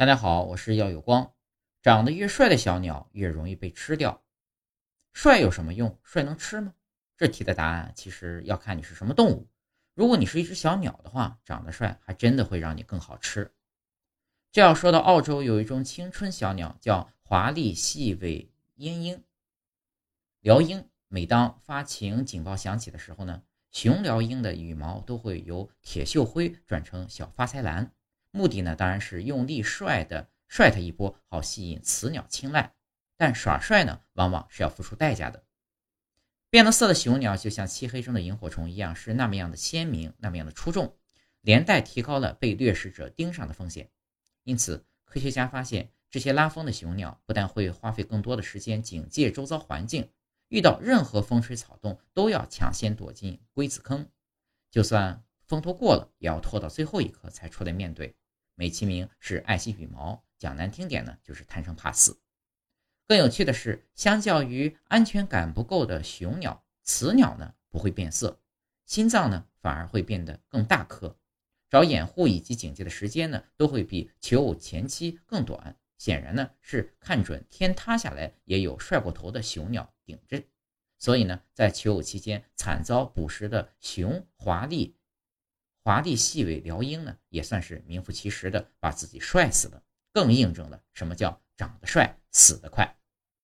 大家好，我是耀有光。长得越帅的小鸟越容易被吃掉。帅有什么用？帅能吃吗？这题的答案其实要看你是什么动物。如果你是一只小鸟的话，长得帅还真的会让你更好吃。这要说到澳洲有一种青春小鸟，叫华丽细尾鸳鸯。鹩鹰每当发情警报响起的时候呢，雄鹩鹰的羽毛都会由铁锈灰转成小发财蓝，目的呢当然是用力帅的帅它一波，好吸引雌鸟青睐。但耍帅呢，往往是要付出代价的。变了色的雄鸟就像漆黑中的萤火虫一样，是那么样的鲜明，那么样的出众，连带提高了被掠食者盯上的风险。因此，科学家发现，这些拉风的雄鸟不但会花费更多的时间警戒周遭环境。遇到任何风吹草动，都要抢先躲进龟子坑，就算风头过了，也要拖到最后一刻才出来面对。美其名是爱惜羽毛，讲难听点呢，就是贪生怕死。更有趣的是，相较于安全感不够的雄鸟，雌鸟呢不会变色，心脏呢反而会变得更大颗，找掩护以及警戒的时间呢都会比求偶前期更短。显然呢是看准天塌下来也有帅过头的雄鸟顶着，所以呢在求偶期间惨遭捕食的雄华丽华帝细尾辽英呢也算是名副其实的把自己帅死了，更印证了什么叫长得帅死得快。